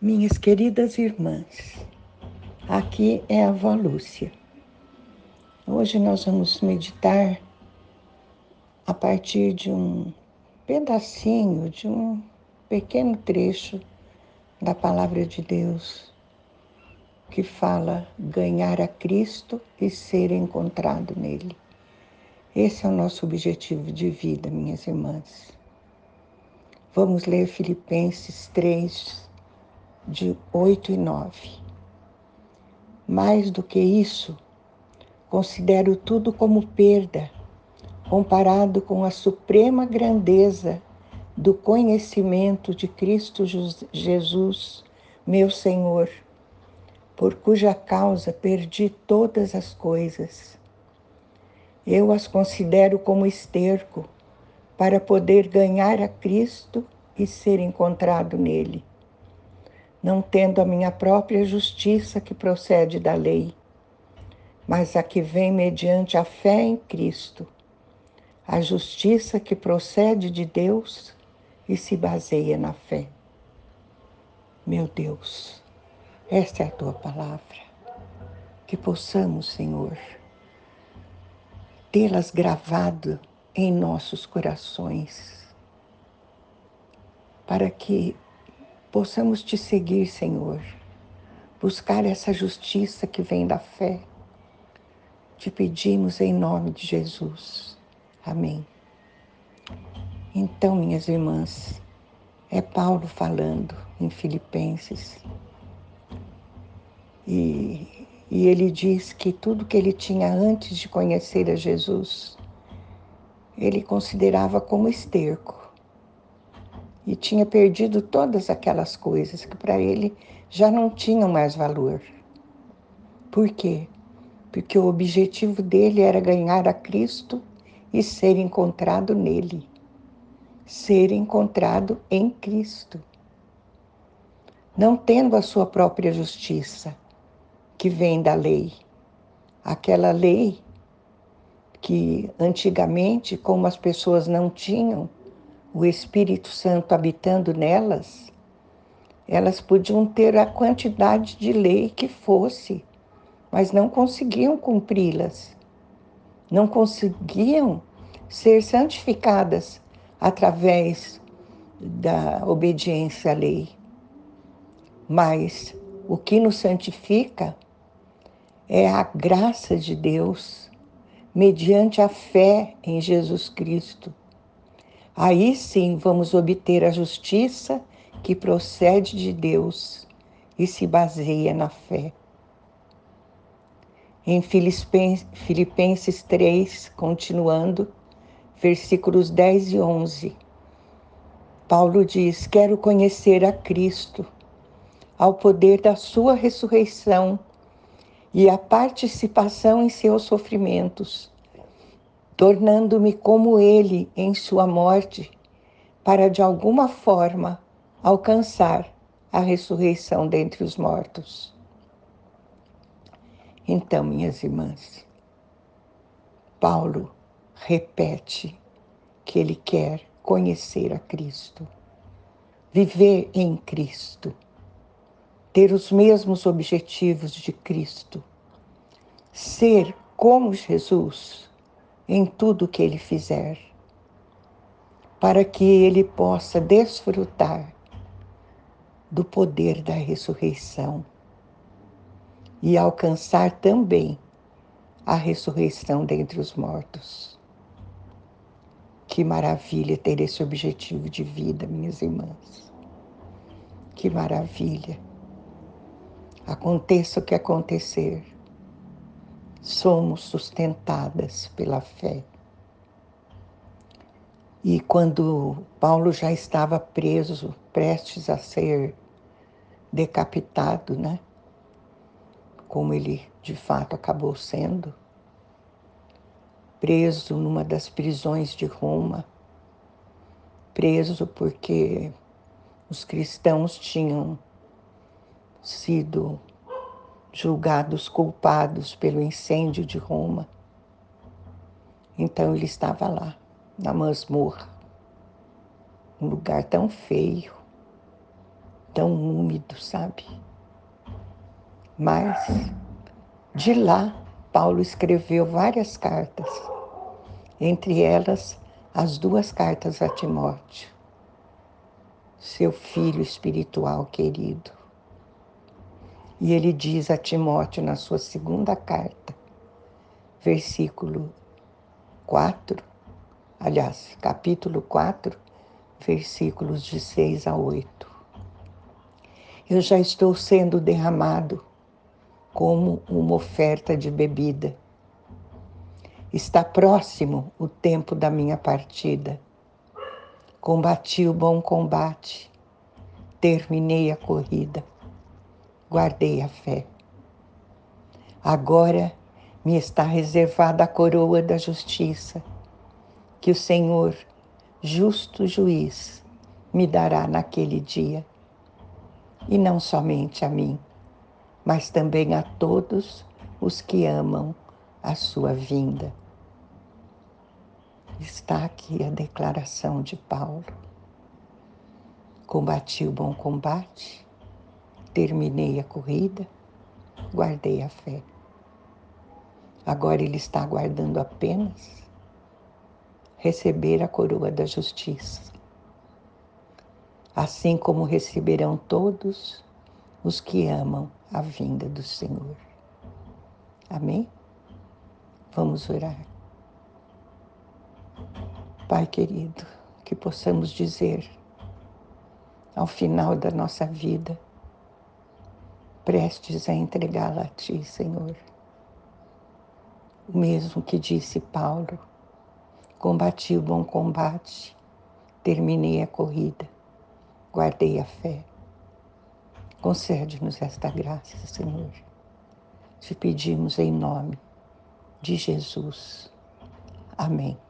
Minhas queridas irmãs, aqui é a avó Lúcia. Hoje nós vamos meditar a partir de um pedacinho, de um pequeno trecho da palavra de Deus que fala ganhar a Cristo e ser encontrado nele. Esse é o nosso objetivo de vida, minhas irmãs. Vamos ler Filipenses 3, de 8 e 9. Mais do que isso, considero tudo como perda, comparado com a suprema grandeza do conhecimento de Cristo Jesus, meu Senhor, por cuja causa perdi todas as coisas. Eu as considero como esterco para poder ganhar a Cristo e ser encontrado nele não tendo a minha própria justiça que procede da lei, mas a que vem mediante a fé em Cristo, a justiça que procede de Deus e se baseia na fé. Meu Deus, esta é a tua palavra. Que possamos, Senhor, tê-las gravado em nossos corações, para que possamos te seguir, Senhor, buscar essa justiça que vem da fé. Te pedimos em nome de Jesus. Amém. Então, minhas irmãs, é Paulo falando em Filipenses. E, e ele diz que tudo que ele tinha antes de conhecer a Jesus, ele considerava como esterco e tinha perdido todas aquelas coisas que para ele já não tinham mais valor. Por quê? Porque o objetivo dele era ganhar a Cristo e ser encontrado nele. Ser encontrado em Cristo. Não tendo a sua própria justiça, que vem da lei. Aquela lei que antigamente, como as pessoas não tinham o Espírito Santo habitando nelas, elas podiam ter a quantidade de lei que fosse, mas não conseguiam cumpri-las. Não conseguiam ser santificadas através da obediência à lei. Mas o que nos santifica é a graça de Deus, mediante a fé em Jesus Cristo Aí sim vamos obter a justiça que procede de Deus e se baseia na fé. Em Filipenses 3, continuando, versículos 10 e 11, Paulo diz: Quero conhecer a Cristo, ao poder da Sua ressurreição e a participação em seus sofrimentos tornando-me como ele em sua morte, para de alguma forma alcançar a ressurreição dentre os mortos. Então, minhas irmãs, Paulo repete que ele quer conhecer a Cristo, viver em Cristo, ter os mesmos objetivos de Cristo, ser como Jesus em tudo que ele fizer, para que ele possa desfrutar do poder da ressurreição e alcançar também a ressurreição dentre os mortos. Que maravilha ter esse objetivo de vida, minhas irmãs. Que maravilha. Aconteça o que acontecer somos sustentadas pela fé. E quando Paulo já estava preso, prestes a ser decapitado, né? Como ele de fato acabou sendo, preso numa das prisões de Roma, preso porque os cristãos tinham sido julgados culpados pelo incêndio de Roma. Então ele estava lá, na masmorra, um lugar tão feio, tão úmido, sabe? Mas de lá, Paulo escreveu várias cartas, entre elas as duas cartas a Timóteo, seu filho espiritual querido. E ele diz a Timóteo na sua segunda carta, versículo 4, aliás, capítulo 4, versículos de 6 a 8. Eu já estou sendo derramado como uma oferta de bebida. Está próximo o tempo da minha partida. Combati o bom combate, terminei a corrida guardei a fé. Agora me está reservada a coroa da justiça, que o Senhor, justo juiz, me dará naquele dia. E não somente a mim, mas também a todos os que amam a sua vinda. Está aqui a declaração de Paulo. Combati o bom combate, terminei a corrida, guardei a fé. Agora ele está aguardando apenas receber a coroa da justiça. Assim como receberão todos os que amam a vinda do Senhor. Amém? Vamos orar. Pai querido, que possamos dizer ao final da nossa vida, prestes a entregá-la a Ti, Senhor. O mesmo que disse Paulo, combati o bom combate, terminei a corrida, guardei a fé. Concede-nos esta graça, Senhor. Te pedimos em nome de Jesus. Amém.